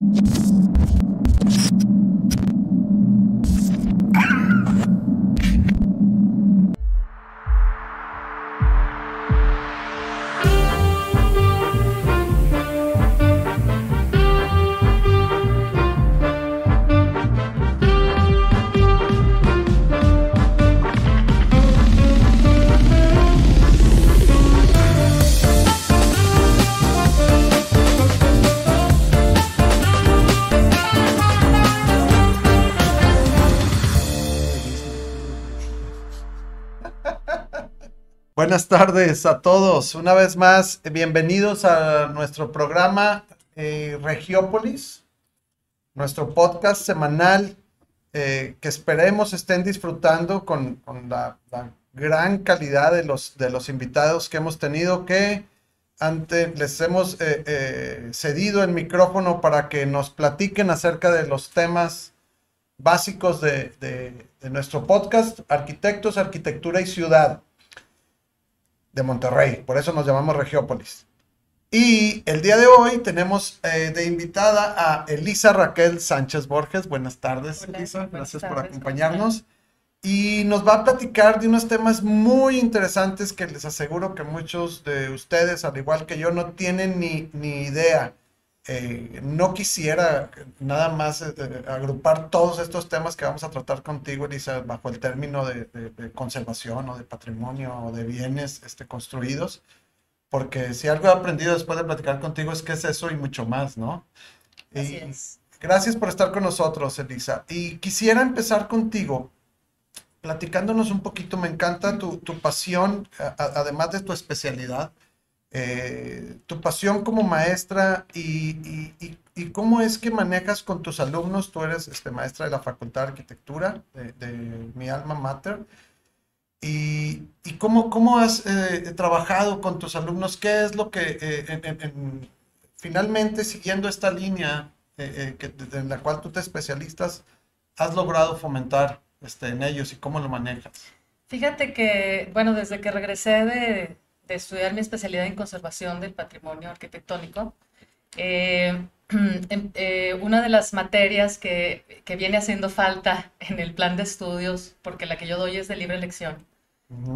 you Buenas tardes a todos. Una vez más, bienvenidos a nuestro programa eh, Regiópolis, nuestro podcast semanal eh, que esperemos estén disfrutando con, la, gran calidad de los, de los invitados que hemos tenido, que ante, les hemos eh, cedido el micrófono para que nos platiquen acerca de los temas básicos de, de nuestro podcast, arquitectos, arquitectura y ciudad de Monterrey, por eso nos llamamos Regiópolis. Y el día de hoy tenemos eh, de invitada a Elisa Raquel Sánchez Borges. Buenas tardes, Elisa. Gracias por acompañarnos. Y nos va a platicar de unos temas muy interesantes que les aseguro que muchos de ustedes, al igual que yo, no tienen ni, ni idea. Eh, no quisiera nada más eh, agrupar todos estos temas que vamos a tratar contigo, Elisa, bajo el término de, conservación o de patrimonio o de bienes este, construidos, porque si algo he aprendido después de platicar contigo es que es eso y mucho más, ¿no? y Gracias por estar con nosotros, Elisa. Y quisiera empezar contigo platicándonos un poquito, me encanta tu, tu pasión, además de tu especialidad eh, tu pasión como maestra y, cómo es que manejas con tus alumnos. Tú eres este, maestra de la Facultad de Arquitectura de, mi alma mater. Y, cómo, cómo has eh, trabajado con tus alumnos, qué es lo que eh, finalmente siguiendo esta línea que, en la cual tú te especialistas, has logrado fomentar este, en ellos y cómo lo manejas. Fíjate que, bueno, desde que regresé de, de estudiar mi especialidad en conservación del patrimonio arquitectónico, eh, em, eh, una de las materias que, que, viene haciendo falta en el plan de estudios, porque la que yo doy es de libre elección,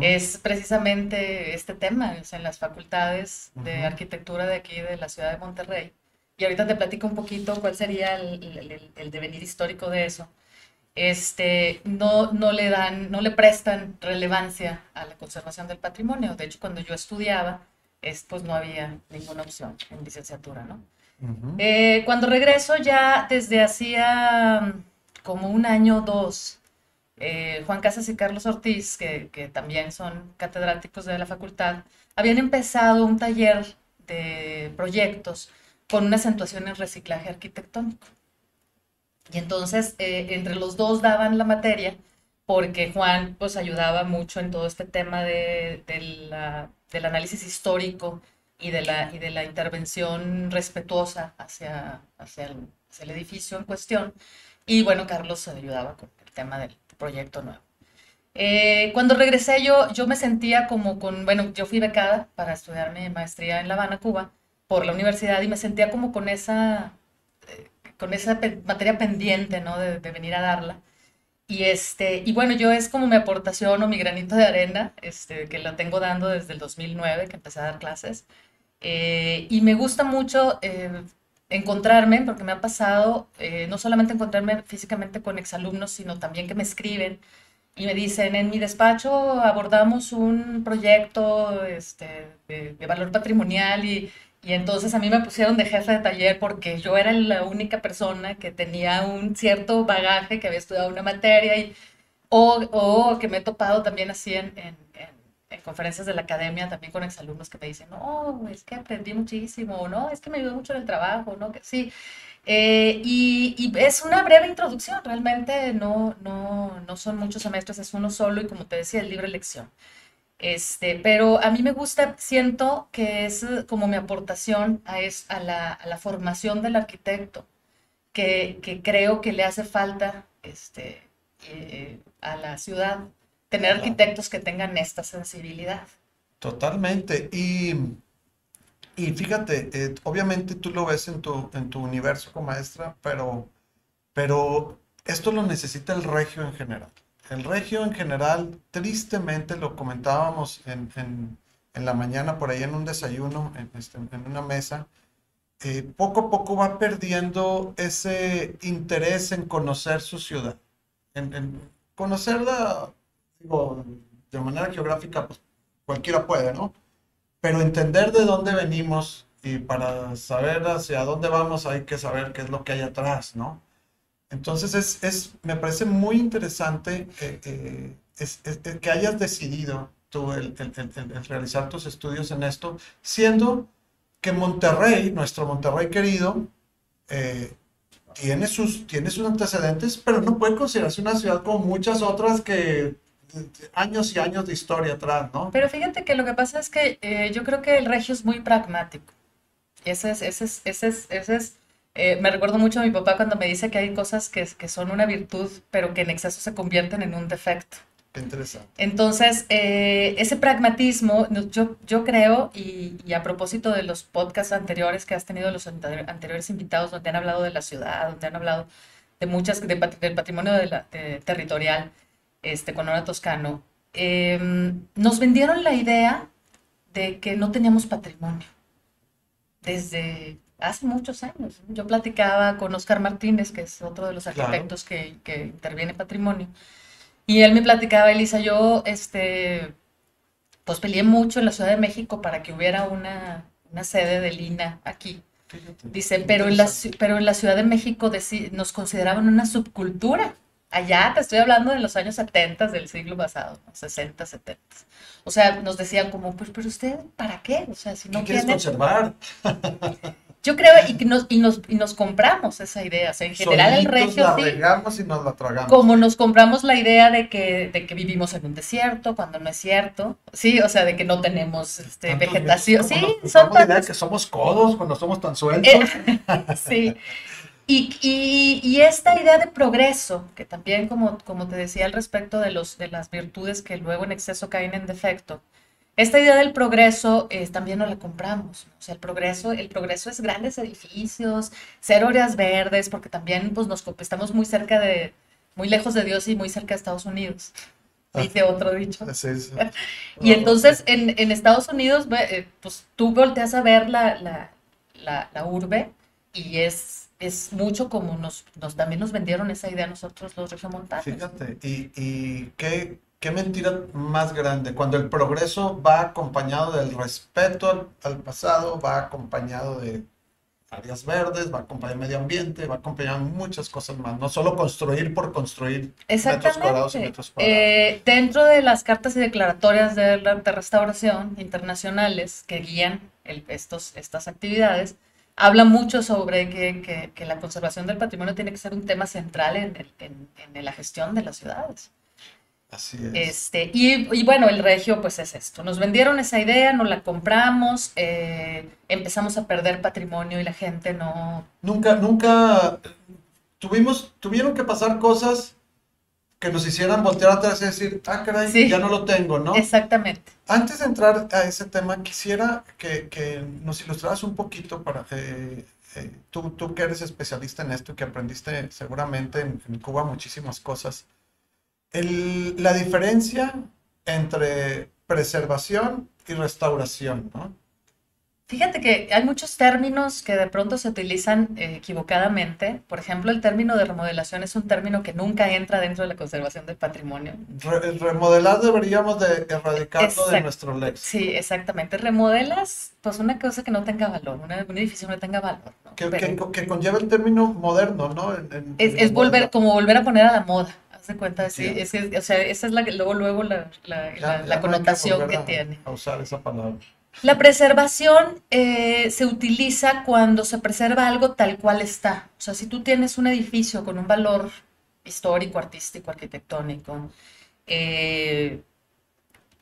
es precisamente este tema, en las facultades de arquitectura de aquí de la ciudad de Monterrey. Y ahorita te platico un poquito cuál sería el, el, el devenir histórico de eso este, no, no, le dan, no le prestan relevancia a la conservación del patrimonio. De hecho, cuando yo estudiaba, es, pues no había ninguna opción en licenciatura, ¿no? Eh, cuando regreso ya desde hacía mm, como un año o dos, eh, Juan Casas y Carlos Ortiz, que, que, también son catedráticos de la facultad, habían empezado un taller de proyectos con una acentuación en reciclaje arquitectónico. Y entonces eh, entre los dos daban la materia porque Juan pues ayudaba mucho en todo este tema de, del análisis histórico y de, la, y de la intervención respetuosa hacia, hacia, el, edificio en cuestión. Y bueno, Carlos ayudaba con el tema del proyecto nuevo. Eh, cuando regresé yo, yo me sentía como con, bueno, yo fui becada para estudiar mi maestría en La Habana, Cuba, por la universidad y me sentía como con esa con esa materia pendiente, ¿no? De, venir a darla. Y, este, y bueno, yo es como mi aportación o mi granito de arena, este, que la tengo dando desde el 2009, que empecé a dar clases. Eh, y me gusta mucho eh, encontrarme, porque me ha pasado, eh, no solamente encontrarme físicamente con exalumnos, sino también que me escriben y me dicen, en mi despacho abordamos un proyecto este, de, de valor patrimonial y y entonces a mí me pusieron de jefe de taller porque yo era la única persona que tenía un cierto bagaje, que había estudiado una materia, y, o, o que me he topado también así en, en, en, conferencias de la academia, también con exalumnos que me dicen, no, es que aprendí muchísimo, no, es que me ayudó mucho en el trabajo, no, que sí. Eh, y, y, es una breve introducción, realmente no, no, no son muchos semestres, es uno solo y como te decía, es libre elección. Este, pero a mí me gusta, siento que es eh, como mi aportación a, es, a, la, a la formación del arquitecto, que, que, creo que le hace falta este, eh, a la ciudad, tener arquitectos que tengan esta sensibilidad. Totalmente. Y Y fíjate, eh, obviamente tú lo ves en tu, en tu universo como maestra, pero, pero esto lo necesita el regio en general. El regio en general, tristemente, lo comentábamos en, la mañana por ahí en un desayuno, en, este, en una mesa, eh, poco a poco va perdiendo ese interés en conocer su ciudad, en, conocerla, de manera geográfica, pues cualquiera puede, ¿no? Pero entender de dónde venimos y para saber hacia dónde vamos hay que saber qué es lo que hay atrás, ¿no? Entonces es, es me parece muy interesante eh, eh, es, es, que hayas decidido tú el, el, el, realizar tus estudios en esto, siendo que Monterrey, nuestro Monterrey querido, eh, tiene, sus, tiene sus antecedentes, pero no puede considerarse una ciudad como muchas otras que años y años de historia atrás, ¿no? Pero fíjate que lo que pasa es que eh, yo creo que el regio es muy pragmático. Ese es, ese es, ese es, ese es eh, me recuerdo mucho a mi papá cuando me dice que hay cosas que, que, son una virtud, pero que en exceso se convierten en un defecto. Qué interesante. Entonces, eh, ese pragmatismo, yo, yo creo, y, y, a propósito de los podcasts anteriores que has tenido, los anteriores invitados, donde han hablado de la ciudad, donde han hablado de muchas, de, del patrimonio de la, de, territorial, este, con Hora Toscano, eh, nos vendieron la idea de que no teníamos patrimonio. Desde hace muchos años. Yo platicaba con Oscar Martínez, que es otro de los arquitectos claro. que, que, interviene patrimonio, y él me platicaba, Elisa, yo este, pues peleé mucho en la Ciudad de México para que hubiera una, una sede de Lina aquí. Dice, pero en, la, pero en la Ciudad de México nos consideraban una subcultura. Allá te estoy hablando de los años 70 del siglo pasado, ¿no? 60, 70. O sea, nos decían como, pues, pero usted, ¿para qué? O sea, si no ¿Qué quieres conservar? Yo creo, y nos, y nos, y nos compramos esa idea. O sea, en general Solitos el regio. la sí, regamos y nos la tragamos. como nos compramos la idea de que, de que vivimos en un desierto, cuando no es cierto. Sí, o sea, de que no tenemos este, vegetación. Sí, son la idea tantos- que somos codos cuando somos tan sueltos. Eh, sí. Y, y, y esta idea de progreso, que también, como, como te decía al respecto de, los, de las virtudes que luego en exceso caen en defecto, esta idea del progreso eh, también no la compramos. ¿no? O sea, el progreso, el progreso es grandes edificios, ser áreas verdes, porque también pues, nos, estamos muy cerca de, muy lejos de Dios y muy cerca de Estados Unidos. Dice otro dicho. Sí, sí. Y entonces en, en Estados Unidos, eh, pues tú volteas a ver la, la, la, la urbe y es, es mucho como nos, nos también nos vendieron esa idea a nosotros los regiomontanos. Fíjate, y, y qué, qué mentira más grande, cuando el progreso va acompañado del respeto al, al pasado, va acompañado de áreas verdes, va acompañado de medio ambiente, va acompañado de muchas cosas más, no solo construir por construir metros cuadrados y metros cuadrados. Eh, dentro de las cartas y declaratorias de, de restauración internacionales que guían el- estos, estas actividades, habla mucho sobre que, que- que la conservación del patrimonio tiene que ser un tema central en, el- en- en la gestión de las ciudades. Así es. Este, y, y bueno, el regio pues es esto. Nos vendieron esa idea, no la compramos, eh, empezamos a perder patrimonio y la gente no... Nunca, nunca tuvimos, tuvieron que pasar cosas que nos hicieran voltear atrás y decir, ah, caray, Sí. ya no lo tengo, ¿no? Exactamente. Antes de entrar a ese tema, quisiera que, que nos ilustraras un poquito para eh, eh, tú, tú que eres especialista en esto y que aprendiste seguramente en, en Cuba muchísimas cosas. El- la diferencia entre preservación y restauración, ¿no? Fíjate que hay muchos términos que de pronto se utilizan eh, equivocadamente. Por ejemplo, el término de remodelación es un término que nunca entra dentro de la conservación del patrimonio. Re- remodelar deberíamos de erradicarlo de nuestro léxico. Sí, exactamente. Remodelas, pues una cosa que no tenga valor, una- un edificio que no tenga valor. ¿no? Que, Pero que, que conlleva el término moderno, ¿no? En- en- es, es volver, como volver a poner a la moda. Haz de cuenta, sí, Ya. es, es- o sea, esa es la, que- luego, luego la, la- Ya- la- ya la no hay connotación que tiene. A usar esa palabra. La preservación eh, se utiliza cuando se preserva algo tal cual está. O sea, si tú tienes un edificio con un valor histórico, artístico, arquitectónico, eh,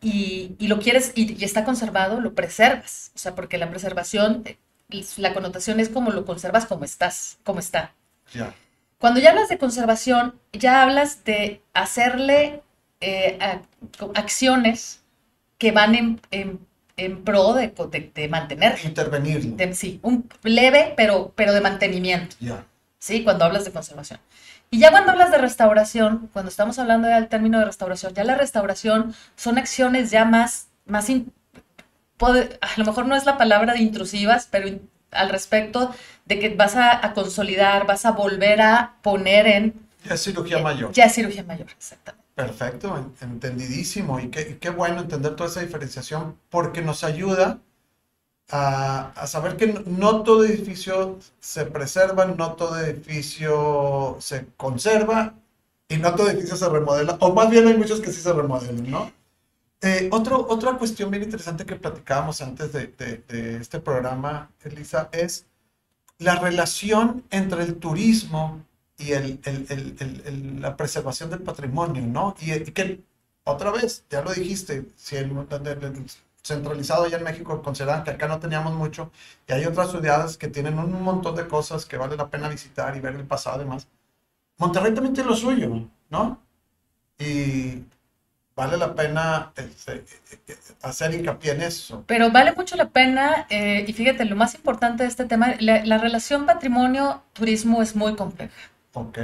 y, y lo quieres y, y está conservado, lo preservas. O sea, porque la preservación, la connotación es como lo conservas como estás, como está. Ya. Cuando ya hablas de conservación, ya hablas de hacerle eh, a- acciones que van en, en- en pro de, de, de mantener. Intervenir. sí, un leve, pero, pero de mantenimiento. Ya. Sí, cuando hablas de conservación. Y ya cuando hablas de restauración, cuando estamos hablando del término de restauración, ya la restauración son acciones ya más, más a lo mejor no es la palabra de intrusivas, pero al respecto de que vas a, consolidar, vas a volver a poner en... Ya cirugía eh, mayor. Ya cirugía mayor, exactamente. Perfecto, entendidísimo. Y qué, qué, bueno entender toda esa diferenciación porque nos ayuda a, a, saber que no todo edificio se preserva, no todo edificio se conserva y no todo edificio se remodela. O más bien hay muchos que sí se remodelan, ¿no? Eh, otro, otra cuestión bien interesante que platicábamos antes de, de, este programa, Elisa, es la relación entre el turismo y el, el, el, la preservación del patrimonio, ¿no? Y, que, otra vez, ya lo dijiste, si el, centralizado allá en México consideran que acá no teníamos mucho, y hay otras ciudades que tienen un montón de cosas que vale la pena visitar y ver el pasado y demás. Monterrey también tiene lo suyo, ¿no? Y vale la pena este, hacer hincapié en eso. Pero vale mucho la pena, eh, y fíjate, lo más importante de este tema, la, relación patrimonio-turismo es muy compleja.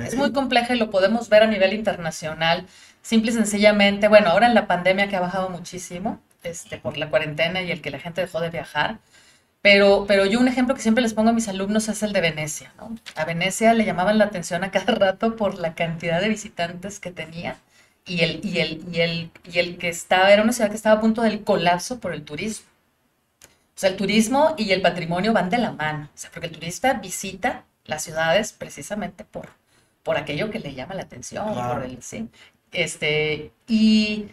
Es muy compleja y lo podemos ver a nivel internacional, simple y sencillamente, bueno, ahora en la pandemia que ha bajado muchísimo, este, por la cuarentena y el que la gente dejó de viajar, pero, pero yo un ejemplo que siempre les pongo a mis alumnos es el de Venecia, ¿no? A Venecia le llamaban la atención a cada rato por la cantidad de visitantes que tenía y el, y el, y el, y el que estaba, era una ciudad que estaba a punto del colapso por el turismo. O sea, el turismo y el patrimonio van de la mano. O sea, porque el turista visita las ciudades precisamente por, por aquello que le llama la atención. Por el, ¿sí? este, y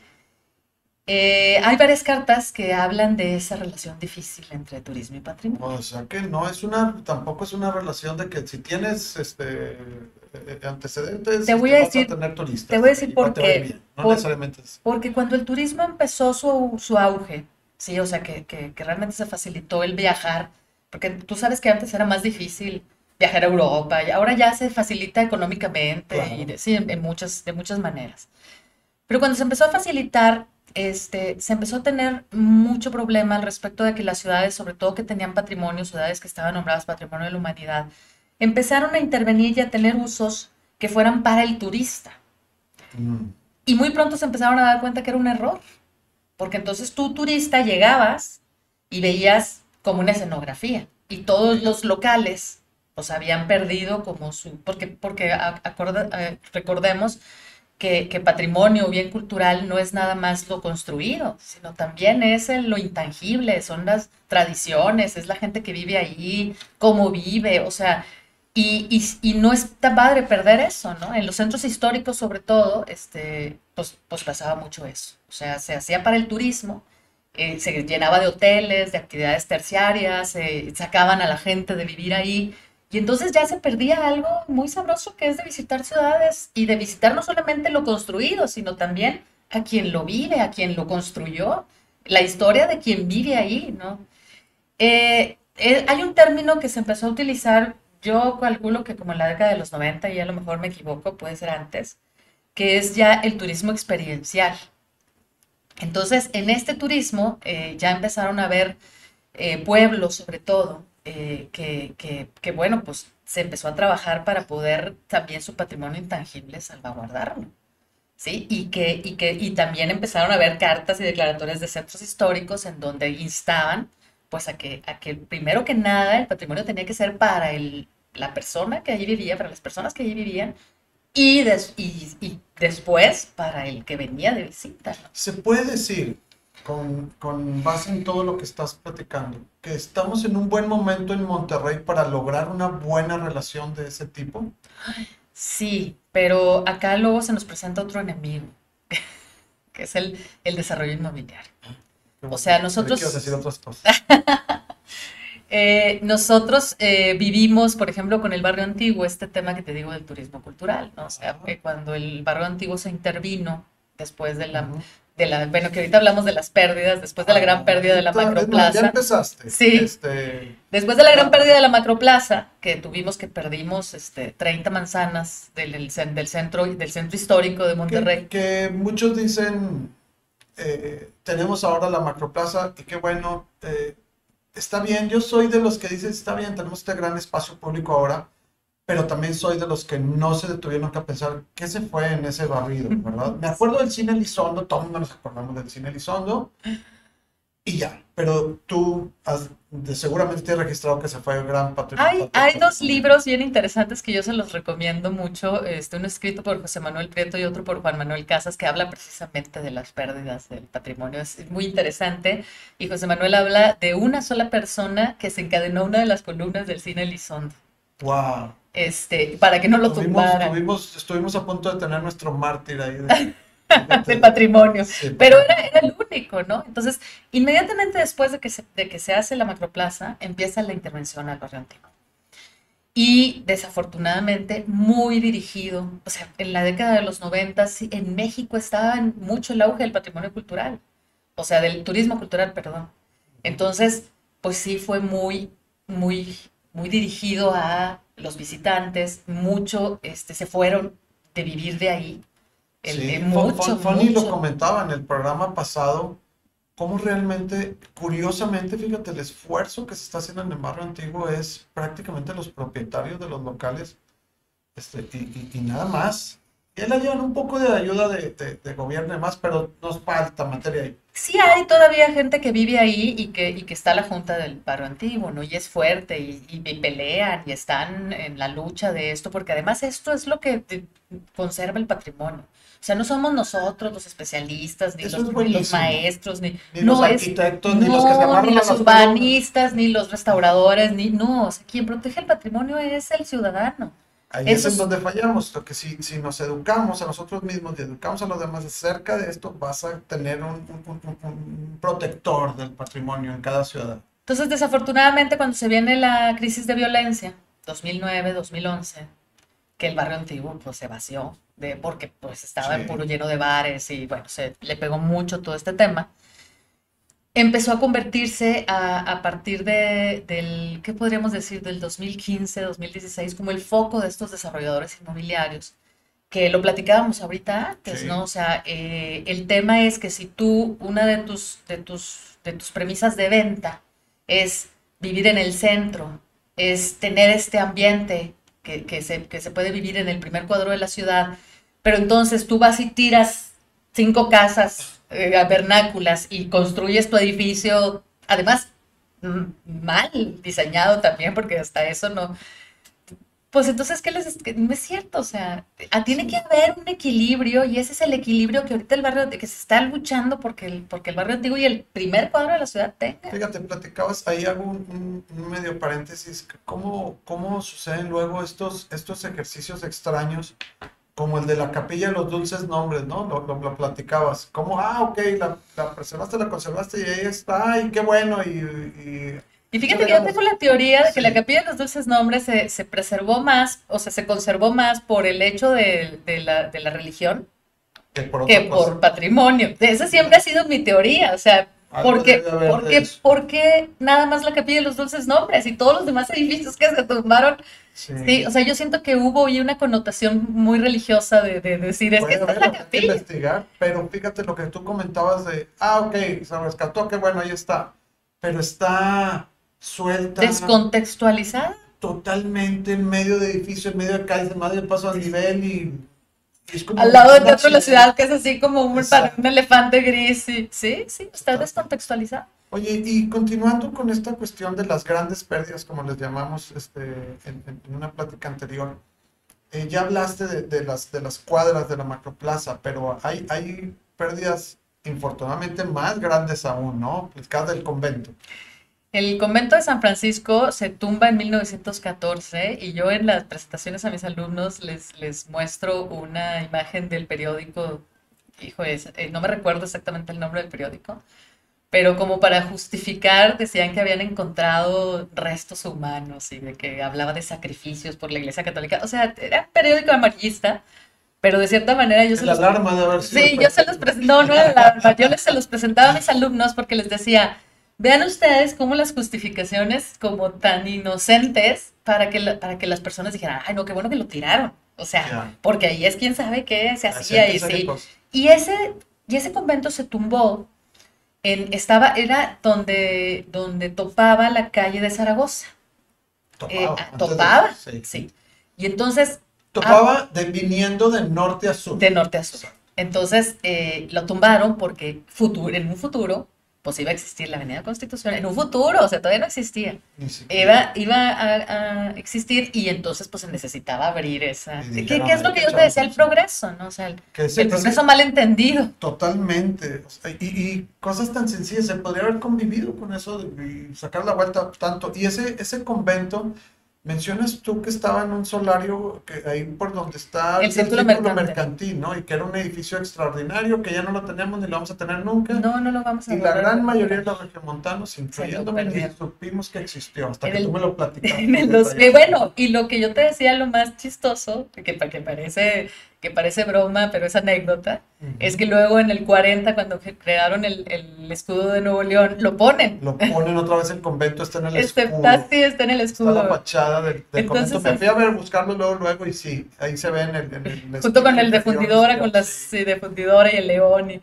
eh, hay varias cartas que hablan de esa relación difícil entre turismo y patrimonio. O sea que no es una, tampoco es una relación de que si tienes este eh, antecedentes, te voy a decir, tener turistas. Te voy a decir por qué. No necesariamente Porque cuando el turismo empezó su, su auge, sí, o sea que, que, que, realmente se facilitó el viajar, porque tú sabes que antes era más difícil viajar a Europa y ahora ya se facilita económicamente y sí, en, muchas, de muchas maneras. Pero cuando se empezó a facilitar este, se empezó a tener mucho problema al respecto de que las ciudades, sobre todo que tenían patrimonio, ciudades que estaban nombradas Patrimonio de la Humanidad, empezaron a intervenir y a tener usos que fueran para el turista. Mm. Y muy pronto se empezaron a dar cuenta que era un error, porque entonces tú turista llegabas y veías como una escenografía y todos los locales pues habían perdido como su, porque, porque eh, recordemos que, patrimonio o bien cultural no es nada más lo construido, sino también es lo intangible, son las tradiciones, es la gente que vive ahí, cómo vive, o sea, y, y, no es tan padre perder eso, ¿no? En los centros históricos, sobre todo, este, pues, pues pasaba mucho eso. O sea, se hacía para el turismo, eh, se llenaba de hoteles, de actividades terciarias, se sacaban a la gente de vivir ahí, y entonces ya se perdía algo muy sabroso que es de visitar ciudades y de visitar no solamente lo construido, sino también a quien lo vive, a quien lo construyó, la historia de quien vive ahí, ¿no? Eh, eh, hay un término que se empezó a utilizar, yo calculo que como en la década de los 90, y a lo mejor me equivoco, puede ser antes, que es ya el turismo experiencial. Entonces, en este turismo eh, ya empezaron a ver pueblos, sobre todo, eh, que, bueno, pues se empezó a trabajar para poder también su patrimonio intangible salvaguardarlo. ¿Sí? Y, que, y, que, y también empezaron a haber cartas y declaratorias de centros históricos en donde instaban pues a que, a que primero que nada el patrimonio tenía que ser para el, la persona que allí vivía, para las personas que allí vivían, y, y, y, después para el que venía de visita. Se puede decir con, con, base en todo lo que estás platicando, que estamos en un buen momento en Monterrey para lograr una buena relación de ese tipo? Sí, pero acá luego se nos presenta otro enemigo, que es el, el desarrollo inmobiliario. Ah, o sea, nosotros... decir otras cosas. eh, nosotros eh, vivimos, por ejemplo, con el barrio antiguo, este tema que te digo del turismo cultural, ¿no? O sea, que cuando el barrio antiguo se intervino después de la, de la, bueno, que ahorita hablamos de las pérdidas, después de la gran ah, pérdida de la macroplaza. Ya empezaste. Sí. Este, después de la gran pérdida de la macroplaza, que tuvimos que perdimos este, 30 manzanas del, del, centro, del centro histórico de Monterrey. Que, muchos dicen eh, tenemos ahora la macroplaza y qué bueno, eh, está bien, yo soy de los que dicen, está bien, tenemos este gran espacio público ahora, pero también soy de los que no se detuvieron a pensar qué se fue en ese barrido, ¿verdad? Me acuerdo del cine Elizondo, todos nos acordamos del cine Elizondo, y ya, pero tú has, de, seguramente te has registrado que se fue el gran patrimonio. Hay, hay dos libros bien interesantes que yo se los recomiendo mucho, este, uno escrito por José Manuel Prieto y otro por Juan Manuel Casas, que habla precisamente de las pérdidas del patrimonio. Es muy interesante y José Manuel habla de una sola persona que se encadenó una de las columnas del cine Elizondo. ¡Wow! Este, para que no lo tumbaran. estuvimos a punto de tener nuestro mártir ahí. De... del patrimonio. Pero era, el único, ¿no? Entonces, inmediatamente después de que, se, de que se hace la macroplaza, empieza la intervención al barrio antiguo. Y desafortunadamente muy dirigido, o sea, en la década de los 90 en México estaba mucho el auge del patrimonio cultural, o sea, del turismo cultural, perdón. Entonces, pues sí fue muy, muy, muy dirigido a los visitantes, mucho este, se fueron de vivir de ahí. Sí, mucho, Fanny lo comentaba en el programa pasado, cómo realmente, curiosamente, fíjate, el esfuerzo que se está haciendo en el barrio antiguo es prácticamente los propietarios de los locales este, y, nada más. Y él llevan un poco de ayuda de, de, gobierno y demás, pero nos falta materia ahí. Sí hay todavía gente que vive ahí y que, y que está a la junta del barrio antiguo, ¿no? Y es fuerte y, y, pelean y están en la lucha de esto, porque además esto es lo que conserva el patrimonio. O sea, no somos nosotros los especialistas, ni, los, maestros, ni, los arquitectos, ni los que ni los urbanistas, ni los restauradores, ni no. O sea, quien protege el patrimonio es el ciudadano. Ahí es en donde fallamos, porque si, si nos educamos a nosotros mismos y educamos a los demás acerca de esto, vas a tener un, un protector del patrimonio en cada ciudad. Entonces, desafortunadamente, cuando se viene la crisis de violencia, 2009, 2011, que el barrio antiguo pues se vació de porque pues estaba puro lleno de bares y bueno, se le pegó mucho todo este tema. Empezó a convertirse a, a partir de, del, ¿qué podríamos decir? Del 2015, 2016, como el foco de estos desarrolladores inmobiliarios, que lo platicábamos ahorita antes, ¿no? O sea, eh, el tema es que si tú, una de tus, de, tus, de tus premisas de venta es vivir en el centro, es tener este ambiente que, se, que se puede vivir en el primer cuadro de la ciudad, pero entonces tú vas y tiras cinco casas eh, vernáculas y construyes tu edificio, además mal diseñado también, porque hasta eso no, pues entonces, ¿qué les no es cierto? O sea, ah, tiene que haber un equilibrio y ese es el equilibrio que ahorita el barrio, que se está luchando porque el, porque el barrio antiguo y el primer cuadro de la ciudad tenga. Fíjate, platicabas, ahí hago un, medio paréntesis, ¿cómo, cómo suceden luego estos, estos ejercicios extraños como el de la capilla de los dulces nombres, ¿no? Lo, lo, platicabas. Como, ah, ok, la, la, preservaste, la conservaste y ahí está, y qué bueno, y y fíjate que yo tengo la teoría de que la capilla de los dulces nombres se, se, preservó más, o sea, se conservó más por el hecho de, de, la, de la, religión que por, patrimonio. Esa siempre ha sido mi teoría, o sea, porque, porque, porque nada más la capilla de los dulces nombres y todos los demás edificios que se tumbaron. Sí. o sea, yo siento que hubo ahí una connotación muy religiosa de, de decir, es que esta es la capilla. investigar, pero fíjate lo que tú comentabas de, ah, ok, se rescató, qué bueno, ahí está. Pero está suelta. Descontextualizada. Totalmente en medio de edificio, en medio de calles, en medio de paso a nivel y. Es como Al lado del teatro de la ciudad, que es así como un, un elefante gris. Sí, sí, sí está descontextualizada. Oye, y continuando con esta cuestión de las grandes pérdidas, como les llamamos este, en, una plática anterior, eh, ya hablaste de, de, las, de las cuadras de la macroplaza, pero hay, hay pérdidas infortunadamente más grandes aún, ¿no? El caso del convento. El convento de San Francisco se tumba en 1914 y yo en las presentaciones a mis alumnos les, les muestro una imagen del periódico, hijo, eh, no me recuerdo exactamente el nombre del periódico, pero como para justificar decían que habían encontrado restos humanos y de que hablaba de sacrificios por la Iglesia Católica. O sea, era un periódico amarillista, pero de cierta manera yo se los... alarma de haber sido Sí, yo se los no, no era la alarma, yo les, se los presentaba a mis alumnos porque les decía Vean ustedes cómo las justificaciones como tan inocentes para que, para que las personas dijeran, ay, no, qué bueno que lo tiraron. O sea, porque ahí es quien sabe qué se hacía y sí. Y ese Y ese convento se tumbó, en, estaba, era donde, donde topaba la calle de Zaragoza. Topaba. Eh, de- topaba, sí. sí. Y entonces, Topaba de, viniendo de norte a sur. de norte a sur. Entonces, eh, lo tumbaron porque futuro, en un futuro, pues iba a existir la Avenida Constitución. En un futuro, o sea, todavía no existía. Iba, iba a, a existir y entonces pues se necesitaba abrir esa... ¿Qué, qué es lo "Hay que yo te decía? El atención". progreso, ¿no? O sea, el, el progreso malentendido. Totalmente. O sea, y, y cosas tan sencillas, se podría haber convivido con eso de- y sacar la vuelta tanto. Y ese, ese convento, mencionas tú que estaba en un solario que ahí por donde está El ahorita Círculo mercantil, ¿no? Y que era un edificio extraordinario que ya no lo tenemos ni lo vamos a tener nunca. No, no lo vamos a Y la gran mayoría de los regiomontanos, incluyéndome, ni supimos que existió hasta En que el- tú me lo platicaste. En el y bueno, y lo que yo te decía, lo más chistoso, que, que parece, que parece broma, pero es anécdota, es que luego en el 40, cuando cre- crearon el, el escudo de Nuevo León, lo ponen. Lo ponen otra vez el convento, está en el Este, escudo. así está en el Está la escudo. fachada del, del Entonces, convento. Me fui a ver, buscarlo luego, luego, y sí, ahí se ve en el. en el Junto con el de fundidora, con las sí, de fundidora y el león. Y,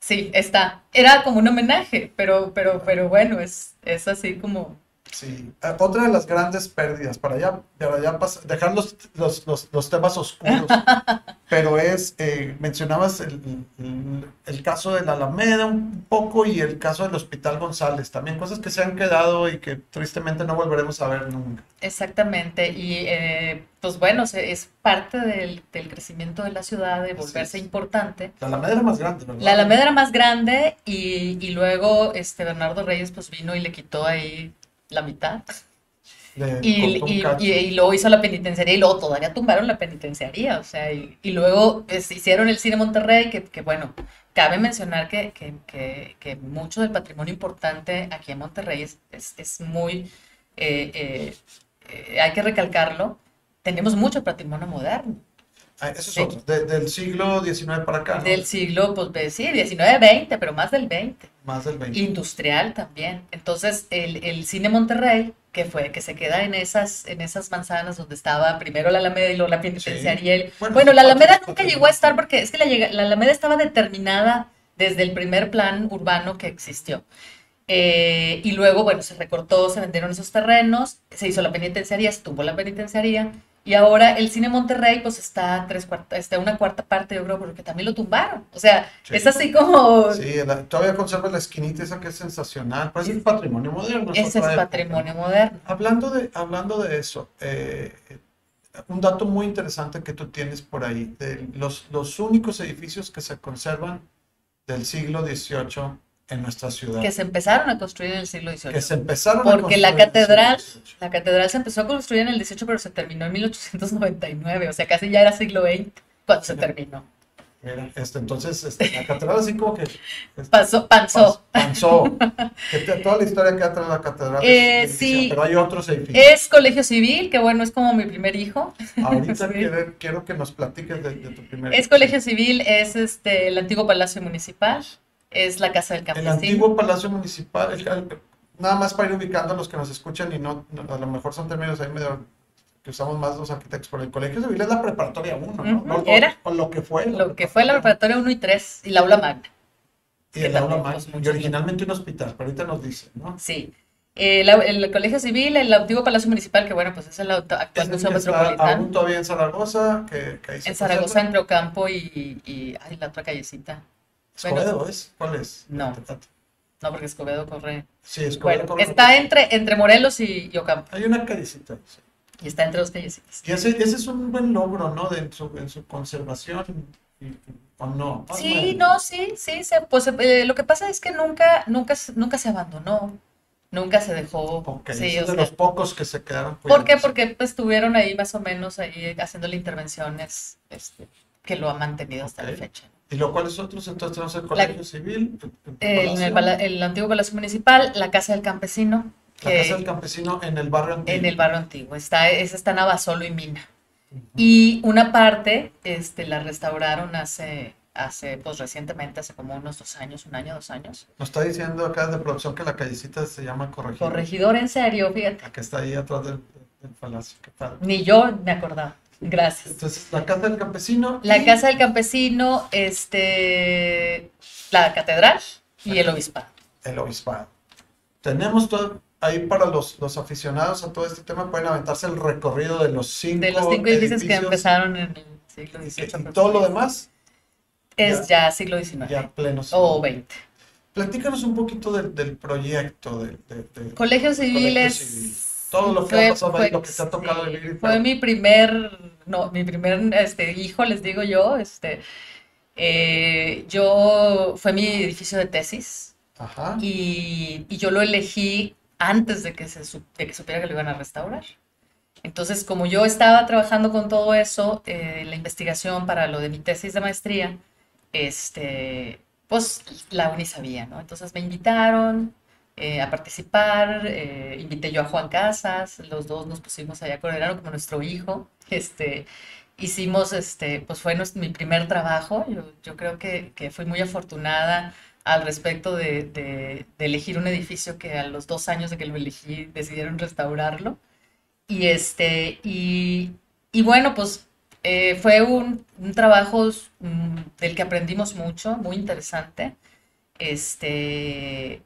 sí, está. Era como un homenaje, pero, pero, pero bueno, es, es así como... Sí, Eh, otra de las grandes pérdidas, para ya, para ya dejar los, los, los, los temas oscuros, pero es, eh, mencionabas el, el- el caso de la Alameda un poco y el caso del Hospital González, también cosas que se han quedado y que tristemente no volveremos a ver nunca. Exactamente, y eh, pues bueno, es parte del, del crecimiento de la ciudad, de volverse importante. La Alameda era más grande, ¿verdad? La Alameda era más grande y, y luego este Bernardo Reyes pues vino y le quitó ahí la mitad y, y, y- y luego hizo la penitenciaría y luego todavía tumbaron la penitenciaría, o sea, y, y luego pues, hicieron el Cine Monterrey, que, que, bueno, cabe mencionar que, que, que, que mucho del patrimonio importante aquí en Monterrey es, es, es muy, eh, eh, hay que recalcarlo, tenemos mucho patrimonio moderno. Ah, eso es Sí. otro, de- del siglo XIX para acá, ¿no? Del siglo, pues sí, 19, 20, pero más del 20. Más del 20. Industrial también. Entonces, el, el Cine Monterrey, que fue, que se queda en esas, en esas manzanas donde estaba primero la Alameda y luego la penitenciaría. y- Bueno, la Alameda otro- nunca otro- llegó a estar porque es que la, la Alameda estaba determinada desde el primer plan urbano que existió. Eh, y luego, bueno, se recortó, se vendieron esos terrenos, se hizo la penitenciaría, tumbó la penitenciaría, y ahora el Cine Monterrey, pues está tres cuarta, está una cuarta parte, yo creo, porque también lo tumbaron. O sea, Sí. es así como... Sí, la- todavía conserva la esquinita esa que es sensacional, pero ese es patrimonio moderno. Ese es época. patrimonio moderno. Hablando de, hablando de eso, eh, un dato muy interesante que tú tienes por ahí, de los, los únicos edificios que se conservan del siglo XVIII en nuestra ciudad, que se empezaron a construir en el siglo XVIII. que se empezaron a Porque la en el catedral, XVIII. la catedral se empezó a construir en el 18, pero se terminó en 1899, o sea, casi ya era siglo XX cuando se terminó. Mira, este, entonces, este, la catedral así como que... este, Pasó, panzó. Panzó. Que toda la historia que atrás de la catedral. es Eh, bellísima, sí. Pero hay otros edificios. Es colegio civil, que bueno, es como mi primer hijo. Ahorita sí. quiero, quiero que nos platiques de, de tu primer. Es colegio civil, es este el antiguo palacio municipal, es la casa del El campesino. antiguo Palacio Municipal, el- el- nada más para ir ubicando a los que nos escuchan y no, no- a lo mejor son términos ahí medio que usamos más los arquitectos, pero el colegio civil es la preparatoria 1, ¿no? No, era. O lo que fue. Lo que fue la preparatoria 1 y 3 y la aula magna. Y el aula magna, y originalmente un hospital, pero ahorita nos dicen, ¿no? Sí. Eh, la- el, colegio civil, el antiguo palacio municipal, que bueno, pues es el auto- actual museo metropolitano. aún todavía en Zaragoza, que, que ahí se En Zaragoza, entre Ocampo y, y ay, la otra callecita. Escobedo, ¿es? ¿Cuál es? No. No, porque Escobedo corre. Sí, Escobedo. Bueno, corre- está entre, entre Morelos y, y Ocampo. Hay una callecita. sí. Y está entre dos callecitas. Y ese, ese es un buen logro, ¿no? De, en, su, en su conservación, ¿o no? Sí, no, sí, sí. Se, pues eh, lo que pasa es que nunca, nunca, se- nunca se abandonó. Nunca se dejó. Ok, sí, es de sea, los pocos que se quedaron. ¿Por qué? Porque pues, estuvieron ahí más o menos ahí haciéndole intervenciones este, que lo han mantenido hasta la fecha. ¿Y lo cuales otros? Entonces tenemos el colegio civil, el, el antiguo palacio municipal, la casa del campesino, la que casa del campesino en el barrio antiguo. en el barrio antiguo. Está, esa está en Abasolo y Mina. Y una parte este, la restauraron hace, hace, pues recientemente, hace como unos dos años, un año, dos años. Nos está diciendo acá de producción que la callecita se llama Corregidor. Corregidor, en serio, fíjate. La que está ahí atrás del, del palacio. Qué. Ni yo me acordaba. Gracias. Entonces, la Casa del Campesino. La y- Casa del Campesino, este, la Catedral y el Obispado. el obispado. Tenemos todo ahí para los, los aficionados a todo este tema, pueden aventarse el recorrido de los cinco, De los cinco edificios que empezaron en el siglo XVIII. y todo lo demás Es ya siglo XIX ya plenos. o XX. Platícanos un poquito del, del proyecto de, de- Colegio Civil Colegio es... Civil. Todo lo que fue- ha pasado ahí, fue- lo que te ha tocado sí, vivir. Fue pero- mi primer, no, mi primer este, hijo, les digo yo. Este, eh, yo, fue mi edificio de tesis Ajá. y, y yo lo elegí antes de que, se, de que supiera que lo iban a restaurar. Entonces, como yo estaba trabajando con todo eso, eh, la investigación para lo de mi tesis de maestría, este, pues la UNI sabía, ¿no? Entonces me invitaron eh, a participar, eh, invité yo a Juan Casas, los dos nos pusimos allá a coordinar como nuestro hijo, este, hicimos, este, pues fue nues- mi primer trabajo, yo, yo creo que, que fui muy afortunada al respecto de, de- de elegir un edificio que a los dos años de que lo elegí decidieron restaurarlo. Y este, y, y bueno, pues eh, fue un, un trabajo mm, del que aprendimos mucho, muy interesante. Este,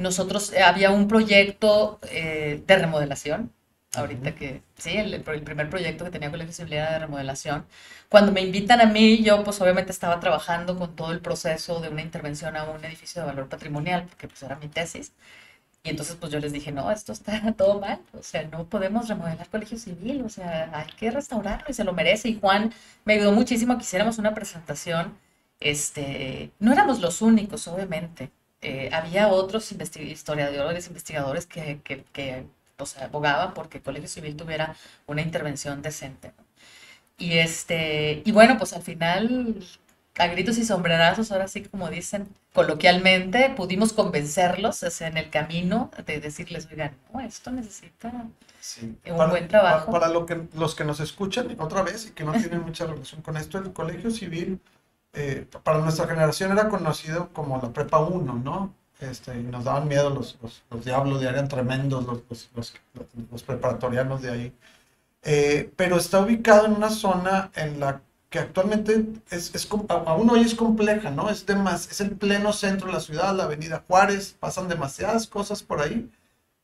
nosotros, eh, había un proyecto eh, de remodelación, ahorita que, sí, el, el primer proyecto que tenía Colegio Civil era de remodelación. Cuando me invitan a mí, yo pues obviamente estaba trabajando con todo el proceso de una intervención a un edificio de valor patrimonial, porque pues era mi tesis. Y entonces pues yo les dije, no, esto está todo mal, o sea, no podemos remodelar Colegio Civil, o sea, hay que restaurarlo y se lo merece. Y Juan me ayudó muchísimo a que hiciéramos una presentación. Este, no éramos los únicos, obviamente. Eh, había otros investi- historiadores, investigadores que, que, que pues, abogaban porque el Colegio Civil tuviera una intervención decente. ¿no? Y, este, y bueno, pues al final, a gritos y sombrerazos, ahora sí como dicen coloquialmente, pudimos convencerlos en el camino de decirles, oigan, no, esto necesita Sí. un buen trabajo. Para, para lo que, los que nos escuchan otra vez y que no tienen mucha relación con esto, el colegio civil eh, para nuestra generación era conocido como la prepa 1, ¿no? Este, y nos daban miedo los, los, los diablos, eran tremendos los, los, los, preparatorianos de ahí. Eh, pero está ubicado en una zona en la que actualmente es, es aún hoy es compleja, ¿no? Es, demas- es el pleno centro de la ciudad, la avenida Juárez, pasan demasiadas cosas por ahí.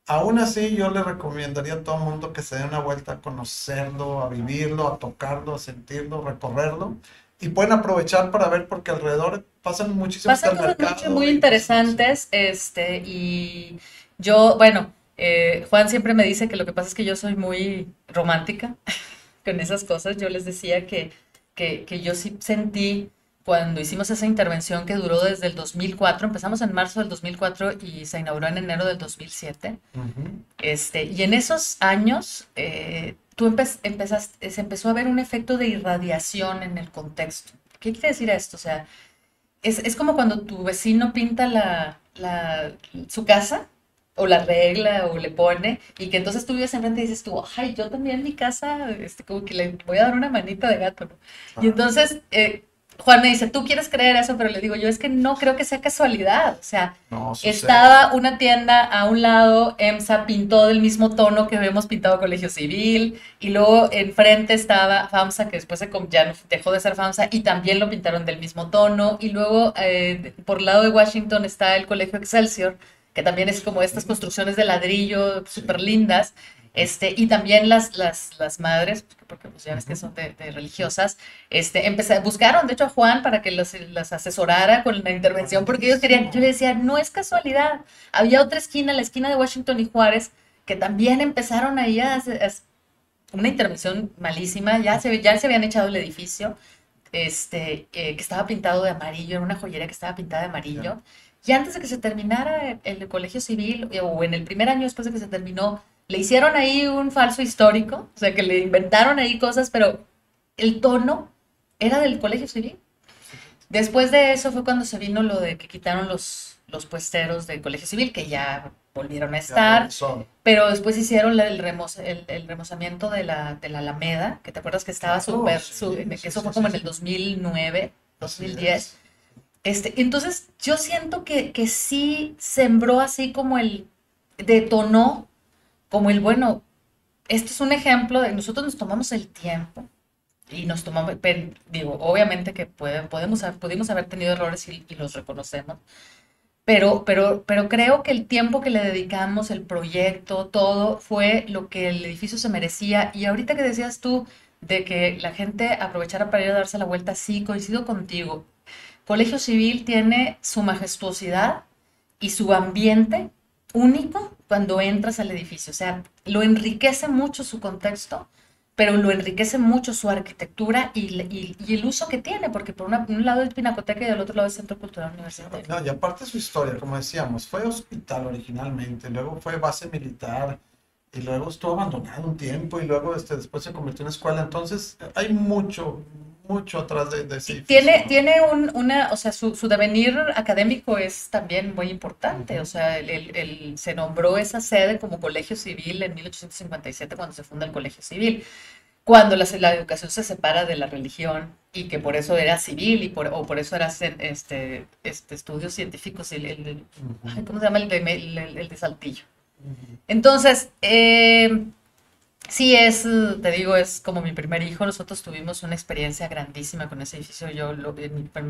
Aún así, yo le recomendaría a todo el mundo que se dé una vuelta a conocerlo, a vivirlo, a tocarlo, a sentirlo, recorrerlo. Y pueden aprovechar para ver porque alrededor pasan muchísimos Pasan cosas mucho- muy y interesantes, este, y yo, bueno, eh, Juan siempre me dice que lo que pasa es que yo soy muy romántica con esas cosas. Yo les decía que, que, que yo sí sentí cuando hicimos esa intervención que duró desde el 2004, empezamos en marzo del 2004 y se inauguró en enero del 2007. Ujú. Este, y en esos años, eh, tú empe- empezaste, se empezó a ver un efecto de irradiación en el contexto. ¿Qué quiere decir esto? O sea, es, es como cuando tu vecino pinta la, la- su casa, o la regla, o le pone, y que entonces tú vives enfrente y dices tú, ay, yo también mi casa, este, como que le voy a dar una manita de gato, ¿no? Y entonces, eh, Juan me dice, tú quieres creer eso, pero le digo, yo es que no creo que sea casualidad, o sea, No, estaba una tienda a un lado, EMSA pintó del mismo tono que habíamos pintado Colegio Civil, y luego enfrente estaba FAMSA, que después se ya dejó de ser FAMSA, y también lo pintaron del mismo tono, y luego eh, por el lado de Washington está el Colegio Excelsior, que también es como estas construcciones de ladrillo súper lindas, este, y también las, las, las madres, porque pues ya ves que son de, de religiosas, este, empecé, buscaron de hecho a Juan para que las, las asesorara con la intervención, porque ellos querían, yo le decía, no es casualidad, había otra esquina, la esquina de Washington y Juárez, que también empezaron ahí a hacer una intervención malísima, ya se, ya se habían echado el edificio, este, eh, que estaba pintado de amarillo, era una joyería que estaba pintada de amarillo, y antes de que se terminara el, el colegio civil, o en el primer año después de que se terminó, le hicieron ahí un falso histórico, o sea, que le inventaron ahí cosas, pero el tono era del colegio civil. Después de eso fue cuando se vino lo de que quitaron los, los puesteros del colegio civil, que ya volvieron a estar, pero después hicieron el, remos- el, el remozamiento de la, de la Alameda, que te acuerdas que estaba súper, sí, que eso fue como en el 2009, Así 2010. es. Este, entonces, yo siento que, que sí sembró así como el, detonó como el, bueno, esto es un ejemplo de nosotros nos tomamos el tiempo y nos tomamos, digo, obviamente que podemos, pudimos haber tenido errores y, los reconocemos, pero, pero, pero creo que el tiempo que le dedicamos, el proyecto, todo, fue lo que el edificio se merecía. Y ahorita que decías tú de que la gente aprovechara para ir a darse la vuelta, sí, coincido contigo. Colegio Civil tiene su majestuosidad y su ambiente único cuando entras al edificio. O sea, lo enriquece mucho su contexto pero lo enriquece mucho su arquitectura y, el uso que tiene, porque por un lado es Pinacoteca y del otro lado es Centro Cultural Universitario. No, y aparte su historia, como decíamos, fue hospital originalmente, luego fue base militar, y luego estuvo abandonado un tiempo, y luego este, después se convirtió en escuela, entonces hay mucho, mucho atrás de, de Tiene, tiene un, una, o sea, su, su, devenir académico es también muy importante, o sea, el, se nombró esa sede como colegio civil en 1857 cuando se funda el colegio civil, cuando la, la educación se separa de la religión y que por eso era civil y por, o por eso era este, este estudios científicos, el, el, ¿cómo se llama? El de, el, de Saltillo. Entonces, eh, Sí, es, te digo, es como mi primer hijo. Nosotros tuvimos una experiencia grandísima con ese edificio. Yo, lo,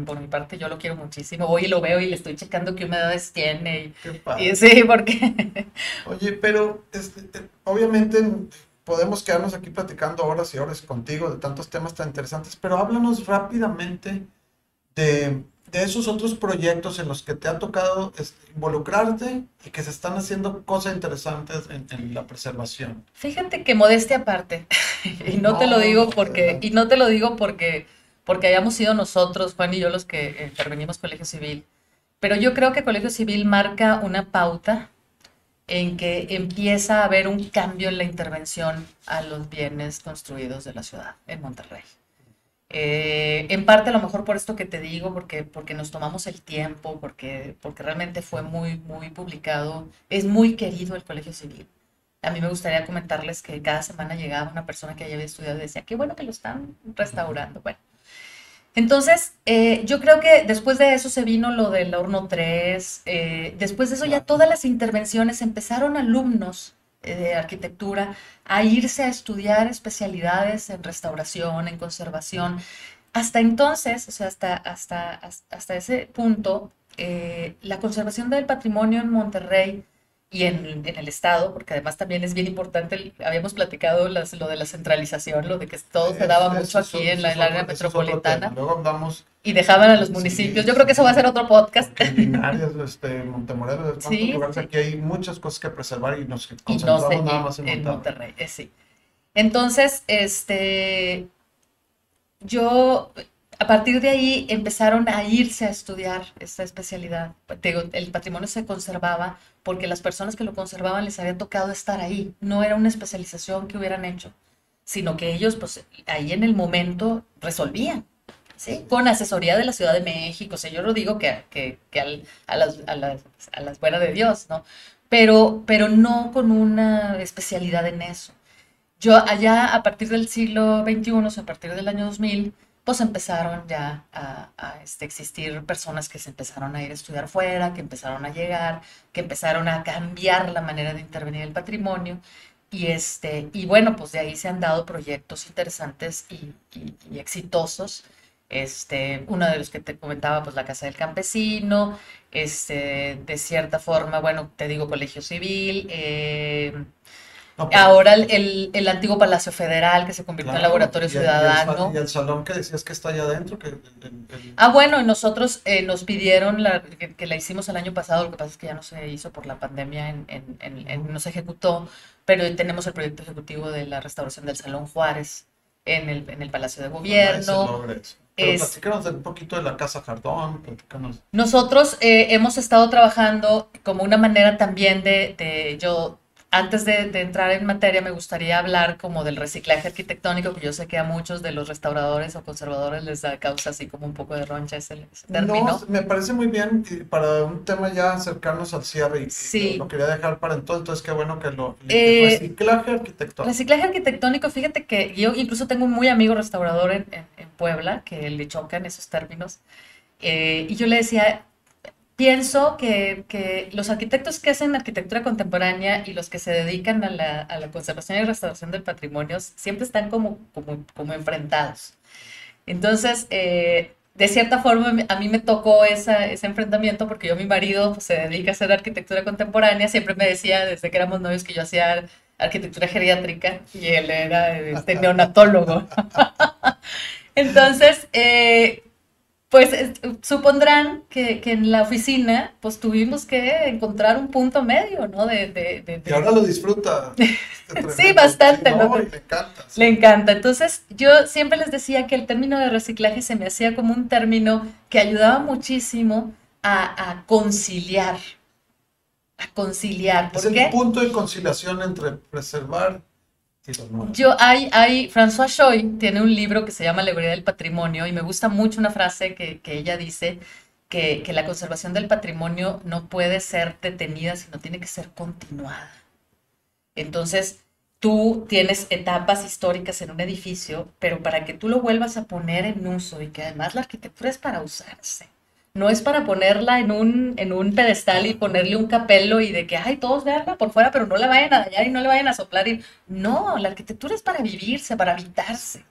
por mi parte, yo lo quiero muchísimo. Voy y lo veo y le estoy checando qué humedades tiene. Y, sí, porque... Oye, pero este, obviamente podemos quedarnos aquí platicando horas y horas contigo de tantos temas tan interesantes, pero háblanos rápidamente de de esos otros proyectos en los que te ha tocado involucrarte y que se están haciendo cosas interesantes en, la preservación? Fíjate que modestia aparte, y no, te lo digo porque, y no te lo digo porque, porque hayamos sido nosotros, Juan y yo, los que intervenimos Colegio Civil, pero yo creo que Colegio Civil marca una pauta en que empieza a haber un cambio en la intervención a los bienes construidos de la ciudad en Monterrey. Eh, en parte a lo mejor por esto que te digo, porque, porque nos tomamos el tiempo, porque, porque realmente fue muy, muy publicado. Es muy querido el Colegio Civil. A mí me gustaría comentarles que cada semana llegaba una persona que había estudiado y decía, qué bueno que lo están restaurando. Bueno, entonces eh, yo creo que después de eso se vino lo del horno 3, eh, después de eso ya todas las intervenciones empezaron alumnos de arquitectura a irse a estudiar especialidades en restauración, en conservación. Hasta entonces, o sea, hasta, hasta, hasta ese punto, eh, la conservación del patrimonio en Monterrey y en, el Estado, porque además también es bien importante, habíamos platicado lo de la centralización, lo de que todo se daba mucho aquí en la, área metropolitana. Luego vamos y dejaban a los municipios. Yo creo que eso va a ser otro podcast. Linares, este, Montemorelos, sí, lugares aquí hay muchas cosas que preservar y nos concentramos nada más en, Monterrey. Eh, sí. Entonces, este, yo, a partir de ahí empezaron a irse a estudiar esta especialidad. el patrimonio se conservaba porque las personas que lo conservaban les había tocado estar ahí. No era una especialización que hubieran hecho, sino que ellos, pues, ahí en el momento resolvían ¿sí? Con asesoría de la Ciudad de México, o sea, yo lo digo que, que, que a, las, a, las, a las buenas de Dios, ¿no? Pero, pero no con una especialidad en eso. Yo allá a partir del siglo XXI, o a partir del año 2000, pues empezaron ya a, este, existir personas que se empezaron a ir a estudiar fuera, que empezaron a llegar, que empezaron a cambiar la manera de intervenir el patrimonio. Y, este, y bueno, pues de ahí se han dado proyectos interesantes y, y exitosos este, uno de los que te comentaba, pues la Casa del Campesino, este, de cierta forma, bueno, te digo Colegio Civil, eh, ahora el, el, antiguo Palacio Federal que se convirtió en laboratorio ciudadano. Y el, salón que decías que está allá adentro. Que, Ah, bueno, nosotros eh, nos pidieron la, que, la hicimos el año pasado, lo que pasa es que ya no se hizo por la pandemia, en, en, no se ejecutó, pero tenemos el proyecto ejecutivo de la restauración del Salón Juárez en el, en el Palacio de Gobierno. Pero platícanos un poquito de la Casa Jardón, Nosotros eh, hemos estado trabajando como una manera también de, de yo antes de, entrar en materia, me gustaría hablar como del reciclaje arquitectónico, que yo sé que a muchos de los restauradores o conservadores les da causa así como un poco de roncha ese, término. No, me parece muy bien para un tema ya acercarnos al cierre y, sí. lo, quería dejar para entonces, entonces qué bueno que lo... Eh, reciclaje arquitectónico. Reciclaje arquitectónico, fíjate que yo incluso tengo un muy amigo restaurador en, Puebla que le chocan esos términos. Eh, y yo le decía, pienso que, que, los arquitectos que hacen arquitectura contemporánea y los que se dedican a la, a la conservación y restauración del patrimonio siempre están como, como, como enfrentados. Entonces, eh, de cierta forma, a mí me tocó esa, ese enfrentamiento porque yo, mi marido, pues, se dedica a hacer arquitectura contemporánea. Siempre me decía, desde que éramos novios, que yo hacía arquitectura geriátrica y él era este, neonatólogo. Entonces, eh, pues supondrán que, que, en la oficina pues tuvimos que encontrar un punto medio, ¿no? De, de, Y ahora lo disfruta. sí, bastante. no, Le encanta. Le encanta. Entonces yo siempre les decía que el término de reciclaje se me hacía como un término que ayudaba muchísimo a, a conciliar. A conciliar. ¿Por es el punto de conciliación entre preservar yo hay, hay, François Choy tiene un libro que se llama Alegoría del Patrimonio y me gusta mucho una frase que, que ella dice que, que, la conservación del patrimonio no puede ser detenida, sino tiene que ser continuada. Entonces, tú tienes etapas históricas en un edificio, pero para que tú lo vuelvas a poner en uso y que además la arquitectura es para usarse no es para ponerla en un, en un pedestal y ponerle un capelo y de que, ay, todos veanla por fuera, pero no la vayan a dañar y no le vayan a soplar. Y... No, la arquitectura es para vivirse, para habitarse.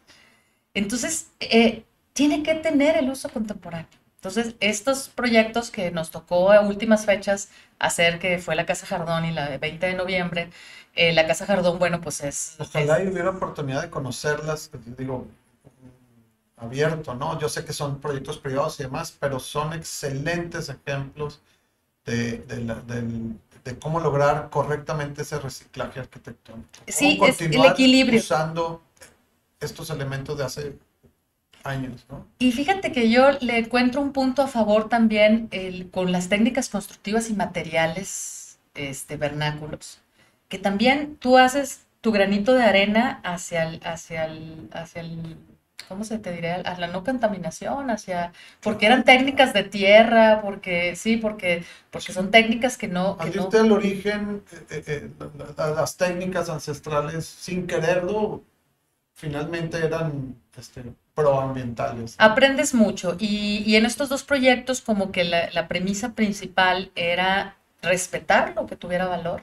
Entonces, eh, tiene que tener el uso contemporáneo. Entonces, estos proyectos que nos tocó a últimas fechas hacer, que fue la Casa Jardón y la de 20 de noviembre, eh, la Casa Jardón, bueno, pues es... Ojalá y hubiera oportunidad de conocerlas, digo, abierto, ¿no? Yo sé que son proyectos privados y demás, pero son excelentes ejemplos de, de, cómo lograr correctamente ese reciclaje arquitectónico. Sí, es el equilibrio. Usando estos elementos de hace años, ¿no? Y fíjate que yo le encuentro un punto a favor también el, con las técnicas constructivas y materiales este, vernáculos, que también tú haces tu granito de arena hacia el, hacia el, hacia el ¿cómo se te diría? A la no contaminación, hacia, porque eran técnicas de tierra, porque, sí, porque, porque son técnicas que no... Que no... el origen, eh, eh, eh, las técnicas ancestrales, sin quererlo, finalmente eran este, proambientales. Aprendes mucho, y, y, en estos dos proyectos como que la, la, premisa principal era respetar lo que tuviera valor,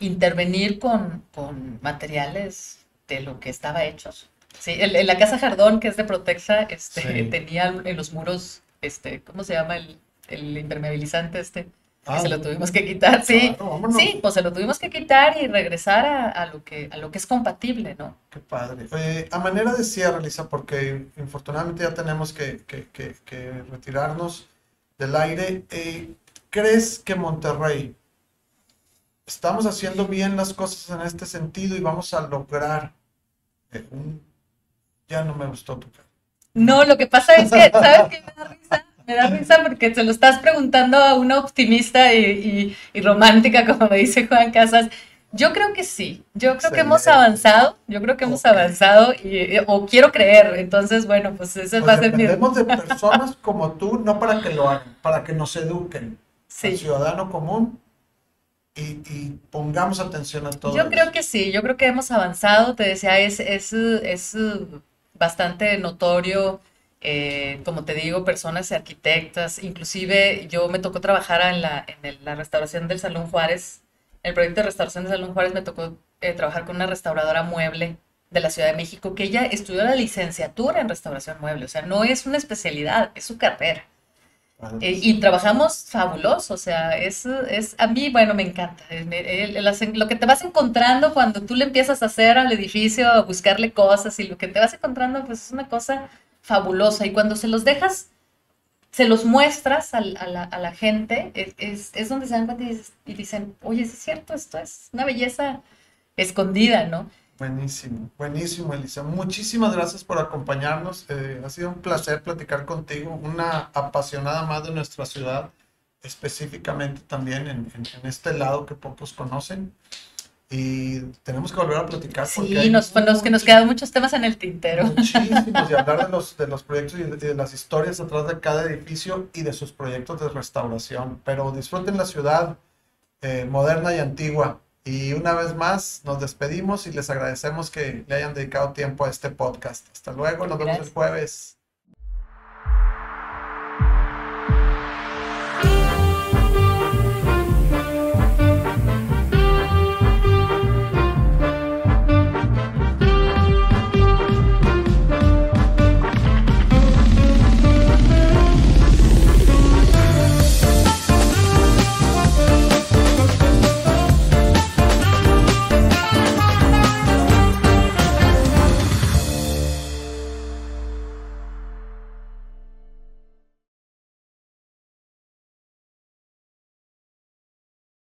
intervenir con, con materiales de lo que estaba hecho. Sí, en, la casa Jardón, que es de Protexa, este, tenía en los muros, este, ¿cómo se llama? El, el impermeabilizante este. que se lo ah, tuvimos que quitar, sí. sí, pues se lo tuvimos que quitar y regresar a, a, lo, que, a lo que es compatible, ¿no? Qué padre. a manera de cierre, Lisa, porque infortunadamente ya tenemos que, que, que, retirarnos del aire, eh, ¿crees que Monterrey estamos haciendo bien las cosas en este sentido y vamos a lograr ya no me gustó tu cara. No, lo que pasa es que, ¿sabes qué me da risa? Me da risa porque se lo estás preguntando a una optimista y, romántica, como me dice Juan Casas. Yo creo que sí, yo creo que hemos avanzado, yo creo que hemos avanzado y, o quiero creer, entonces bueno, pues ese pues va a ser mi... de personas como tú, no para que lo hagan, para que nos eduquen. Sí. El ciudadano común y, pongamos atención a todo. Yo creo que sí, yo creo que hemos avanzado, te decía, es, es, es bastante notorio, eh, como te digo, personas arquitectas, inclusive yo me tocó trabajar en la, en la restauración del Salón Juárez, el proyecto de restauración del Salón Juárez me tocó eh, trabajar con una restauradora mueble de la Ciudad de México, que ella estudió la licenciatura en restauración mueble, o sea, no es una especialidad, es su carrera. Eh, y trabajamos fabuloso, o sea, es, es, a mí, bueno, me encanta. lo que te vas encontrando cuando tú le empiezas a hacer al edificio, a buscarle cosas y lo que te vas encontrando, pues es una cosa fabulosa. Y cuando se los dejas, se los muestras a, la, gente, es, es, donde se dan cuenta y dicen, oye, es cierto, esto es una belleza escondida, ¿no? Buenísimo, buenísimo, Elisa. Muchísimas gracias por acompañarnos. Eh, ha sido un placer platicar contigo, una apasionada más de nuestra ciudad, específicamente también en, este lado que pocos conocen. Y tenemos que volver a platicar. Sí, nos, nos, que nos quedan muchos temas en el tintero. Muchísimos, y hablar de los, de los proyectos y de, las historias atrás de cada edificio y de sus proyectos de restauración. Pero disfruten la ciudad eh, moderna y antigua y una vez más nos despedimos y les agradecemos que le hayan dedicado tiempo a este podcast. Hasta luego, nos vemos el jueves.